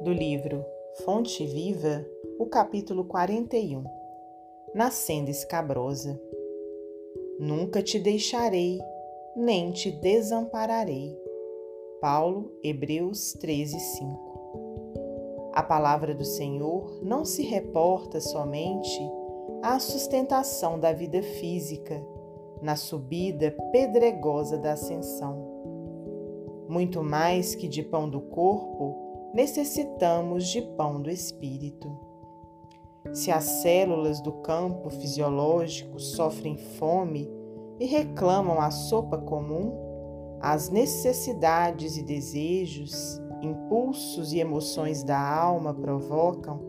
do livro Fonte Viva, o capítulo 41 Nascendo escabrosa. Nunca te deixarei, nem te desampararei. Paulo, Hebreus 13, 5. A palavra do Senhor não se reporta somente à sustentação da vida física, na subida pedregosa da ascensão. Muito mais que de pão do corpo, necessitamos de pão do espírito. Se as células do campo fisiológico sofrem fome e reclamam a sopa comum, as necessidades e desejos, impulsos e emoções da alma provocam,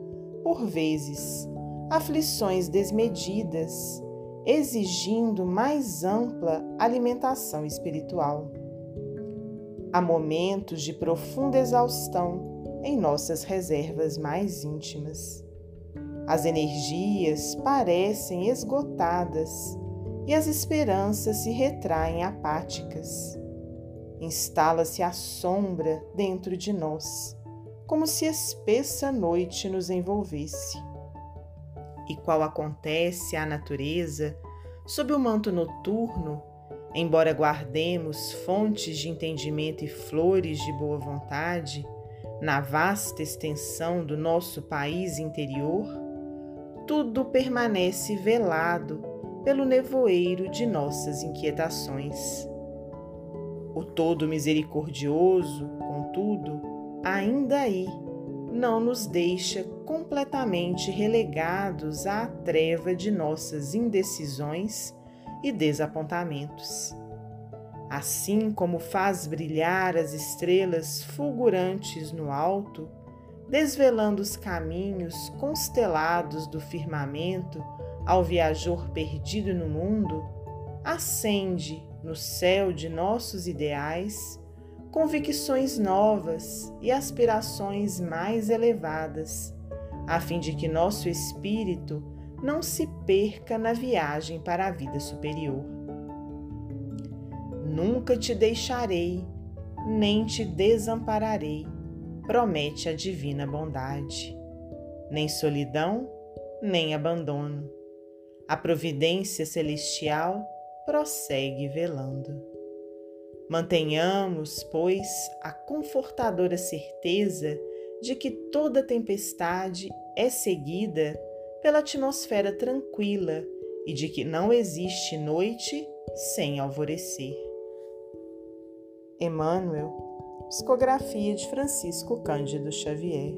por vezes, aflições desmedidas, exigindo mais ampla alimentação espiritual. Há momentos de profunda exaustão em nossas reservas mais íntimas. As energias parecem esgotadas e as esperanças se retraem apáticas. Instala-se a sombra dentro de nós, como se espessa noite nos envolvesse. E qual acontece à natureza sob o manto noturno, embora guardemos fontes de entendimento e flores de boa vontade na vasta extensão do nosso país interior, tudo permanece velado pelo nevoeiro de nossas inquietações. O Todo Misericordioso, contudo, ainda aí não nos deixa completamente relegados à treva de nossas indecisões e desapontamentos. Assim como faz brilhar as estrelas fulgurantes no alto, desvelando os caminhos constelados do firmamento ao viajor perdido no mundo, acende no céu de nossos ideais convicções novas e aspirações mais elevadas, a fim de que nosso espírito não se perca na viagem para a vida superior. Nunca te deixarei, nem te desampararei promete a divina bondade. Nem solidão, nem abandono. A providência celestial prossegue velando. Mantenhamos, pois, a confortadora certeza de que toda tempestade é seguida pela atmosfera tranquila e de que não existe noite sem alvorecer. Emmanuel Psicografia de Francisco Cândido Xavier.